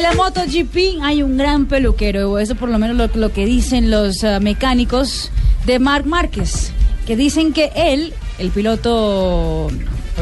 En la MotoGP hay un gran peluquero, o eso por lo menos lo, lo que dicen los ah, mecánicos de Marc Márquez, que dicen que él, el piloto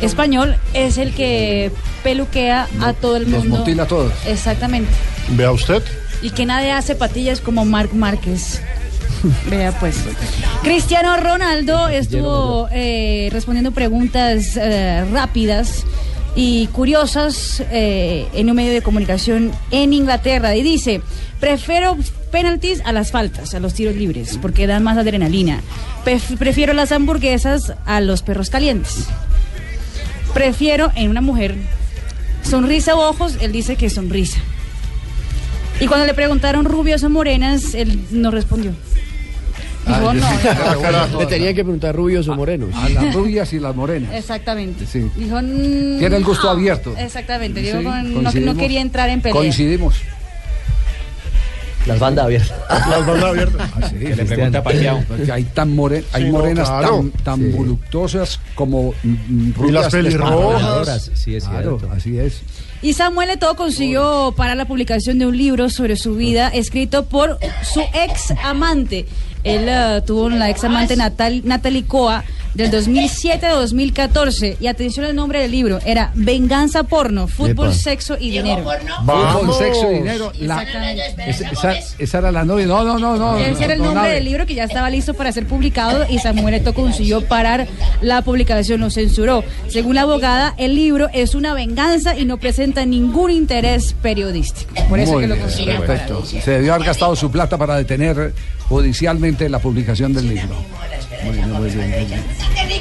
español, es el que peluquea a todo el los mundo. mutila a todos. Exactamente. Vea usted. Y que nadie hace patillas como Marc Márquez. Vea pues. Cristiano Ronaldo estuvo eh, respondiendo preguntas eh, rápidas y curiosas eh, en un medio de comunicación en Inglaterra y dice, prefiero penaltis a las faltas, a los tiros libres, porque dan más adrenalina. Pref- prefiero las hamburguesas a los perros calientes. Prefiero en una mujer sonrisa o ojos, él dice que sonrisa. Y cuando le preguntaron rubias o morenas, él no respondió. Ah, no, ah, no. Le tenía que preguntar rubios o morenos. A las rubias y las morenas. Exactamente. Sí. Dijo, mm, Tiene el gusto no. abierto. Exactamente. Dijo, Sí, no, quería entrar en pelea. Coincidimos. Las bandas abiertas. Las bandas abiertas. Ah, sí, le pregunta. Porque hay tan more- hay Sí, no, morenas claro. tan, tan voluptuosas como mm, Y rubias las pelirrojas. Sí, es Claro, cierto. así es. Y Samuel Eto'o consiguió parar la publicación de un libro sobre su vida escrito por su ex amante. Él eh, tuvo la ex amante Natal, Natalie Coa del 2007 a 2014. Y atención al nombre del libro: era Venganza Porno, Fútbol, Epa. Sexo y Dinero. Fútbol, sexo y dinero. La- Exactamente. esa, esa- esa era la novia. No, no, no, no. Ese era el no, nombre del libro que ya estaba listo para ser publicado y Samuel Eto'o consiguió parar la publicación, lo censuró. Según la abogada, el libro es una venganza y no presenta ningún interés periodístico. Por eso Muy que lo bien, consiguió parar. perfecto. Se debió haber gastado su plata para detener judicialmente la publicación del libro. Muy bien, muy bien, muy bien.